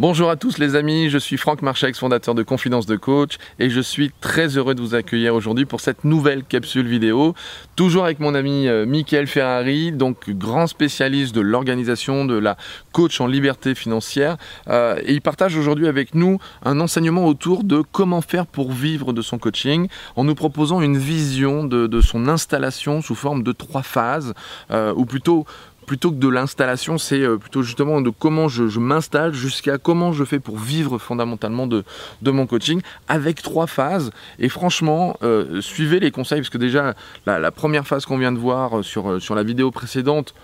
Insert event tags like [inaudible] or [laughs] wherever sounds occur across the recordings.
Bonjour à tous les amis, je suis Franck Marchex, fondateur de Confidence de Coach et je suis très heureux de vous accueillir aujourd'hui pour cette nouvelle capsule vidéo. Toujours avec mon ami euh, Michael Ferrari, donc grand spécialiste de l'organisation de la coach en liberté financière. Euh, il partage aujourd'hui avec nous un enseignement autour de comment faire pour vivre de son coaching en nous proposant une vision de, son installation sous forme de trois phases, euh, ou plutôt plutôt que de l'installation, c'est euh, plutôt justement de comment je, m'installe jusqu'à comment je fais pour vivre fondamentalement de, mon coaching avec trois phases. Et franchement, euh, suivez les conseils parce que déjà, la, première phase qu'on vient de voir euh, sur, sur la vidéo précédente,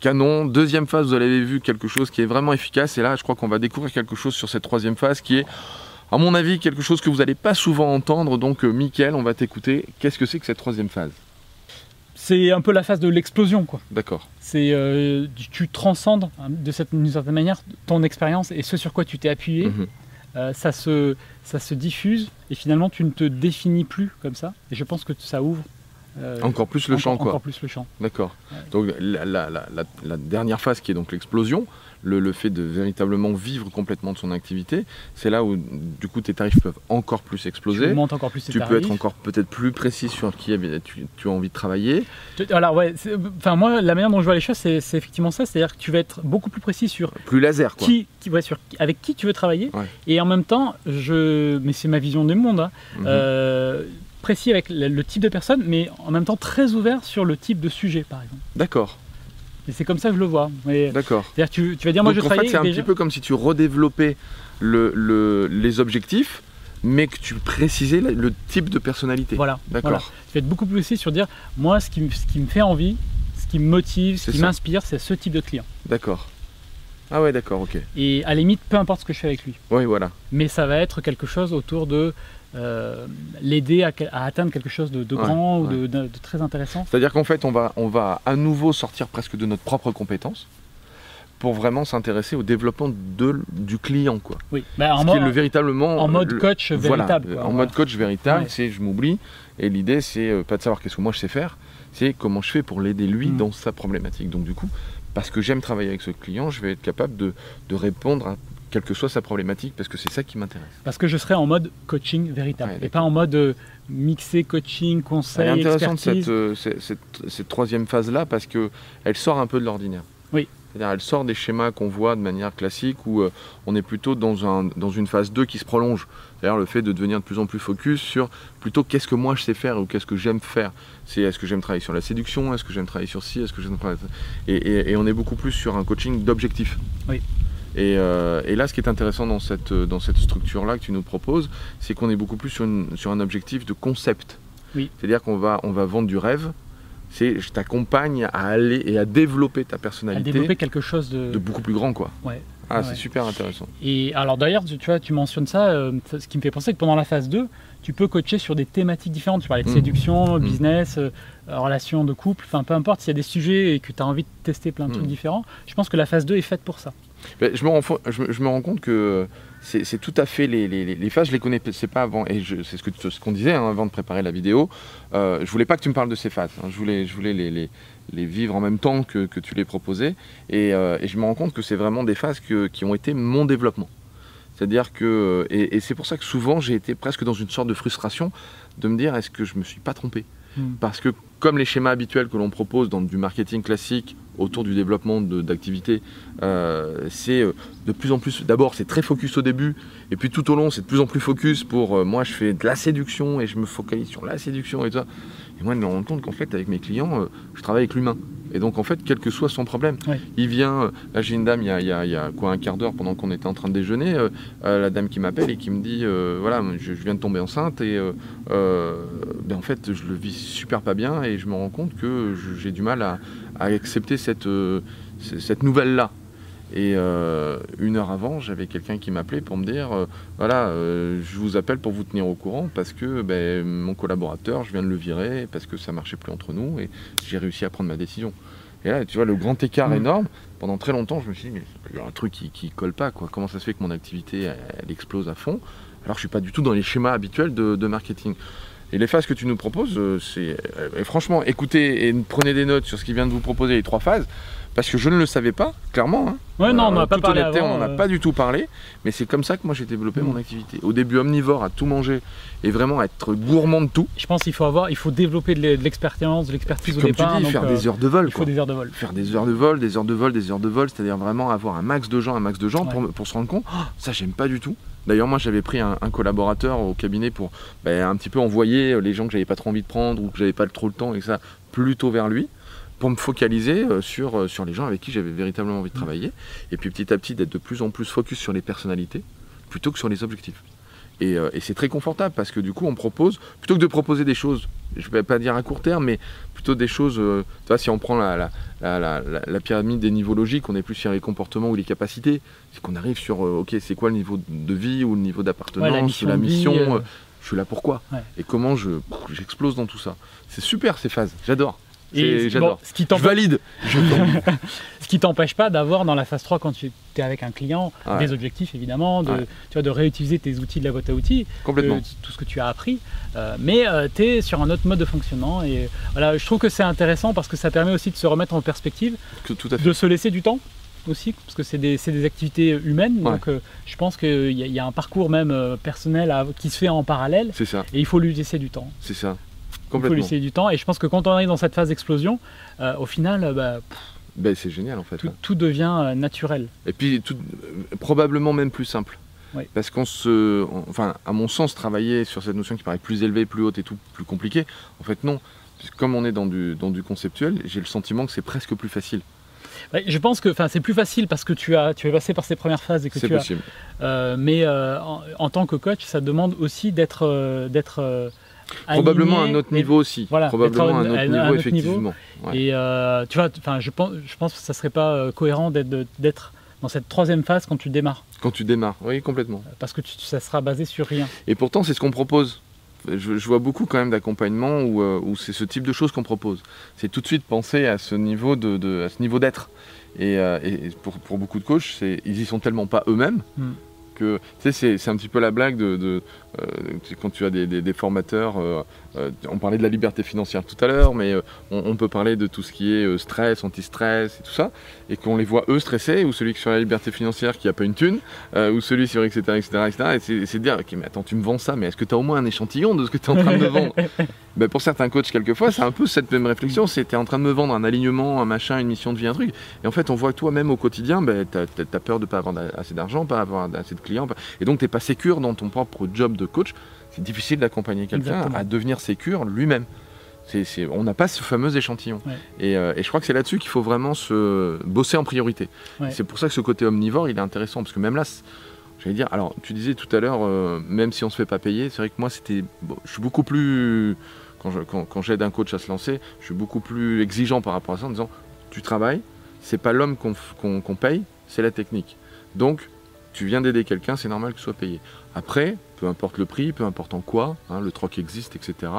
canon. Deuxième phase, vous avez vu quelque chose qui est vraiment efficace. Et là, je crois qu'on va découvrir quelque chose sur cette troisième phase qui est, à mon avis, quelque chose que vous n'allez pas souvent entendre. Donc, Mickaël, on va t'écouter. Qu'est-ce que c'est que cette troisième phase? C'est un peu la phase de l'explosion, quoi. D'accord. C'est euh, tu transcendes hein, de cette d'une certaine manière ton expérience et ce sur quoi tu t'es appuyé. Mhm. Euh, ça se ça se diffuse et finalement tu ne te définis plus comme ça. Et je pense que ça ouvre euh, encore plus le champ, quoi. Encore plus le champ. D'accord. Donc la, dernière phase qui est donc l'explosion, le, fait de véritablement vivre complètement de son activité, c'est là où du coup tes tarifs peuvent encore plus exploser. Tu encore plus tes Tu peux être encore peut-être plus précis sur qui tu, tu, as envie de travailler. Alors ouais, enfin moi la manière dont je vois les choses c'est effectivement ça, c'est-à-dire que tu vas être beaucoup plus précis sur plus laser quoi. Qui, qui sur avec qui tu veux travailler et en même temps je mais c'est ma vision du monde. Hein, mhm. euh, précis avec le, type de personne, mais en même temps très ouvert sur le type de sujet, par exemple. D'accord. Et c'est comme ça que je le vois. D'accord. C'est-à-dire tu, tu vas dire, moi je en fait, c'est un petit peu comme si tu redéveloppais le, les objectifs, mais que tu précisais le, type de personnalité. Voilà. D'accord. Tu vas être beaucoup plus précis sur dire, moi, ce qui, ce qui me fait envie, ce qui me motive, ce qui m'inspire, c'est ce type de client. D'accord. Ah ouais, d'accord, ok. Et à la limite, peu importe ce que je fais avec lui. Oui, voilà. Mais ça va être quelque chose autour de euh, l'aider à, atteindre quelque chose de, grand ou de, très intéressant. C'est-à-dire qu'en fait, on va, on va à nouveau sortir presque de notre propre compétence pour vraiment s'intéresser au développement de, du client. Quoi. Oui, bah, en, mode, le, véritablement, en mode coach véritable. en mode coach véritable, c'est je m'oublie. Et l'idée, c'est euh, pas de savoir qu'est-ce que moi je sais faire, c'est comment je fais pour l'aider lui mm. dans sa problématique. Donc du coup, parce que j'aime travailler avec ce client, je vais être capable de, de répondre à quelle que soit sa problématique, parce que c'est ça qui m'intéresse. Parce que je serai en mode coaching véritable, et pas en mode euh, mixé coaching, conseil, C'est intéressant cette, euh, cette, cette, troisième phase-là, parce qu'elle sort un peu de l'ordinaire. Oui. C'est-à-dire elle sort des schémas qu'on voit de manière classique, où euh, on est plutôt dans, un, dans une phase 2 qui se prolonge. C'est-à-dire le fait de devenir de plus en plus focus sur plutôt qu'est-ce que moi je sais faire ou qu'est-ce que j'aime faire. C'est est-ce que j'aime travailler sur la séduction, est-ce que j'aime travailler sur ci, est-ce que j'aime travailler... Et, et, et on est beaucoup plus sur un coaching d'objectif. Oui. Euh, et, là, ce qui est intéressant dans cette, dans cette structure-là que tu nous proposes, c'est qu'on est beaucoup plus sur, sur, un objectif de concept. Oui. C'est-à-dire qu'on va, on va vendre du rêve. C'est je t'accompagne à aller et à développer ta personnalité. À développer quelque chose de, de beaucoup plus grand, quoi. Ouais. Ah, c'est super intéressant. Et alors d'ailleurs, tu, vois, tu mentionnes ça, euh, ce qui me fait penser que pendant la phase 2, tu peux coacher sur des thématiques différentes. Tu parlais de mmh. séduction, mmh. business, euh, relations de couple, enfin peu importe, s'il y a des sujets et que tu as envie de tester plein de trucs mmh. différents, je pense que la phase 2 est faite pour ça je, me rends, je, me rends, compte que c'est tout à fait les, les, phases, je les connaissais pas avant, et c'est ce qu'on disait hein, avant de préparer la vidéo. Euh, je voulais pas que tu me parles de ces phases, hein. je voulais, je voulais les, les, vivre en même temps que, que tu les proposais, et, euh, et, je me rends compte que c'est vraiment des phases que, qui ont été mon développement. C'est-à-dire que, et, et c'est pour ça que souvent j'ai été presque dans une sorte de frustration de me dire est-ce que je me suis pas trompé? Hmm. Parce que comme les schémas habituels que l'on propose dans du marketing classique autour du développement d'activités, euh, c'est euh, de plus en plus, d'abord c'est très focus au début, et puis tout au long c'est de plus en plus focus pour, euh, moi je fais de la séduction et je me focalise sur la séduction et tout ça. Et moi je me rends compte qu'en fait avec mes clients, je travaille avec l'humain. Et donc en fait, quel que soit son problème, il vient, là j'ai une dame, il y a, quoi un quart d'heure pendant qu'on était en train de déjeuner, la dame qui m'appelle et qui me dit, voilà, je, viens de tomber enceinte et ben, en fait je le vis super pas bien et je me rends compte que j'ai du mal à, accepter cette, euh, cette nouvelle-là. Et euh, une heure avant, j'avais quelqu'un qui m'appelait pour me dire euh, voilà, je vous appelle pour vous tenir au courant parce que ben, mon collaborateur, je viens de le virer parce que ça marchait plus entre nous et j'ai réussi à prendre ma décision. Et là, tu vois, le grand écart mmh. énorme, pendant très longtemps, je me suis dit mais il y a un truc qui, qui colle pas, quoi. Comment ça se fait que mon activité, elle, explose à fond? Alors je suis pas du tout dans les schémas habituels de marketing. Et les phases que tu nous proposes, euh, c'est euh, franchement, écoutez et prenez des notes sur ce qu'il vient de vous proposer, les trois phases, parce que je ne le savais pas, clairement. Hein. Ouais, non, on n'en a pas toute parlé honnêteté, avant, on n'en a euh. pas du tout parlé, mais c'est comme ça que moi j'ai développé Mm. mon activité. Au début omnivore, à tout manger et vraiment être gourmand de tout. Je pense qu'il faut avoir, il faut développer de l'e- de l'expérience, de l'expertise au Comme départ. tu dis, donc, faire euh, des heures de vol. Il faut quoi. des heures de vol. Faire des heures de vol, des heures de vol, des heures de vol, c'est-à-dire vraiment avoir un max de gens, un max de gens pour, Ouais. me- pour se rendre compte, Oh, ça j'aime pas du tout. D'ailleurs moi j'avais pris un, un collaborateur au cabinet pour ben, un petit peu envoyer euh, les gens que j'avais pas trop envie de prendre ou que j'avais pas trop le temps et ça plutôt vers lui pour me focaliser euh, sur, euh, sur les gens avec qui j'avais véritablement envie de travailler et puis petit à petit d'être de plus en plus focus sur les personnalités plutôt que sur les objectifs. Et, euh, et c'est très confortable parce que du coup on propose, plutôt que de proposer des choses, je vais pas dire à court terme, mais plutôt des choses, tu vois, si on prend la, la, la, pyramide des niveaux logiques, on est plus sur les comportements ou les capacités, c'est qu'on arrive sur, ok, c'est quoi le niveau de vie ou le niveau d'appartenance, Ouais, la mission la vie, euh, je suis là pourquoi, Ouais. et comment je j'explose dans tout ça? C'est super ces phases, j'adore. Et C'est- bon, J'adore. ce qui je t'empêche valide. Je [laughs] ce qui t'empêche pas d'avoir dans la phase 3 quand tu es avec un client Ouais. des objectifs évidemment, de, Ouais. tu vois, de réutiliser tes outils de la boîte à outils, complètement. euh, tout ce que tu as appris, euh, mais tu es sur un autre mode de fonctionnement et voilà, je trouve que c'est intéressant parce que ça permet aussi de se remettre en perspective, Que- tout à fait. de se laisser du temps aussi, parce que c'est des, des activités humaines, Ouais. donc euh, je pense qu'il y, y a un parcours même euh, personnel à- qui se fait en parallèle C'est ça, et il faut lui laisser du temps. c'est ça. Il faut laisser du temps et je pense que quand on arrive dans cette phase d'explosion, euh, au final, euh, bah, Ben, c'est génial en fait. tout, tout devient euh, naturel. Et puis tout- euh, probablement même plus simple. Oui. Parce qu'on se. on- enfin, à mon sens, travailler sur cette notion qui paraît plus élevée, plus haute et tout, plus compliqué, en fait, non. Comme on est dans du, dans du conceptuel, j'ai le sentiment que c'est presque plus facile. Ouais, je pense que enfin, c'est plus facile parce que tu, as, tu es passé par ces premières phases et que C'est tu as. possible. euh, mais en, en tant que coach, ça demande aussi d'être. d'être Probablement à un autre niveau aussi. voilà, Probablement à un autre niveau, à un autre niveau. effectivement. Ouais. Et euh, tu vois, enfin, je pense, je pense que ça serait pas euh, cohérent d'être, dans cette troisième phase quand tu démarres, Quand tu démarres, oui, complètement. parce que tu- ça sera basé sur rien. Et pourtant, c'est ce qu'on propose. Je, je vois beaucoup quand même d'accompagnement où, euh, où c'est ce type de choses qu'on propose. C'est tout de suite penser à ce niveau de, de- à ce niveau d'être. Et, euh, et pour, pour beaucoup de coachs, ils y sont tellement pas eux-mêmes Mm. Que tu sais, c'est, un petit peu la blague de, de, euh, quand tu as des, des- des formateurs. Euh, on parlait de la liberté financière tout à l'heure, mais euh, on, on peut parler de tout ce qui est euh, stress, anti-stress et tout ça, et qu'on les voit eux stressés, ou celui qui est sur la liberté financière qui a pas une thune, ou celui sur etc. etc., etc. et c'est, de dire, ok, mais attends, tu me vends ça, mais est-ce que tu as au moins un échantillon de ce que tu es en train de me vendre [laughs] Ben, Pour certains coachs, quelquefois, c'est un peu cette même réflexion, c'est tu es en train de me vendre un alignement, un machin, une mission de vie, un truc, et en fait, on voit que toi-même au quotidien, ben, tu as, peur de pas avoir assez d'argent, pas avoir assez de clients, et donc tu pas sécure dans ton propre job de coach. C'est difficile d'accompagner quelqu'un à devenir sécure lui-même. C'est- on n'a pas ce fameux échantillon. Ouais. Et, euh, et je crois que c'est là-dessus qu'il faut vraiment se bosser en priorité. Ouais. C'est pour ça que ce côté omnivore, il est intéressant. Parce que même là, j'allais dire, alors tu disais tout à l'heure, euh, même si on se fait pas payer, c'est vrai que moi, c'était. bon, je suis beaucoup plus. Quand je- quand- quand j'aide un coach à se lancer, je suis beaucoup plus exigeant par rapport à ça en disant tu travailles, c'est pas l'homme qu'on paye, c'est la technique. Donc, tu viens d'aider quelqu'un, c'est normal que tu sois payé. Après, peu importe le prix, peu importe en quoi, hein, le troc existe, etc.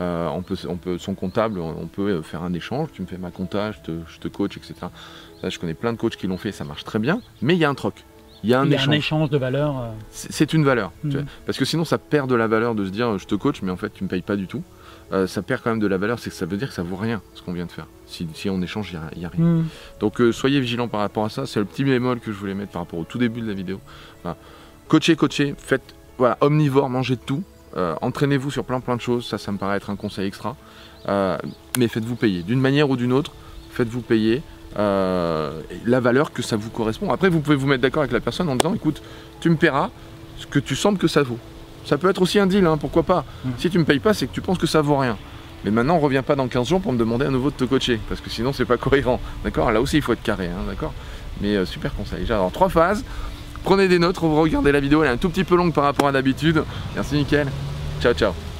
Euh, on peut, on peut, son comptable, on peut euh, faire un échange. Tu me fais ma compta, je te, je te coach, etc. Je connais plein de coachs qui l'ont fait, ça marche très bien. Mais il y a un troc, il y a un y a échange. un échange de valeur. euh, C'est une valeur. tu vois. Parce que sinon, ça perd de la valeur de se dire je te coach, mais en fait, tu me payes pas du tout. Euh, ça perd quand même de la valeur, c'est que ça veut dire que ça vaut rien ce qu'on vient de faire. Si, si on échange, il n'y a, rien. hmm. Donc euh, soyez vigilants par rapport à ça. C'est le petit bémol que je voulais mettre par rapport au tout début de la vidéo. Voilà. Coachez, coachez, faites voilà, omnivore, mangez de tout. Euh, Entraînez-vous sur plein plein de choses. Ça, ça me paraît être un conseil extra. Mais faites-vous payer. D'une manière ou d'une autre, faites-vous payer la valeur que ça vous correspond. Après, vous pouvez vous mettre d'accord avec la personne en disant écoute, tu me paieras ce que tu sembles que ça vaut. Ça peut être aussi un deal, hein, pourquoi pas. Mm. Si tu me payes pas, c'est que tu penses que ça vaut rien. Mais maintenant, on revient pas dans 15 jours pour me demander à nouveau de te coacher, parce que sinon, c'est pas cohérent. D'accord? Là aussi, il faut être carré, hein, d'accord? Mais euh, super conseil. J'adore. Trois phases. Prenez des notes, regardez la vidéo, elle est un tout petit peu longue par rapport à d'habitude. Merci, nickel. Ciao, ciao.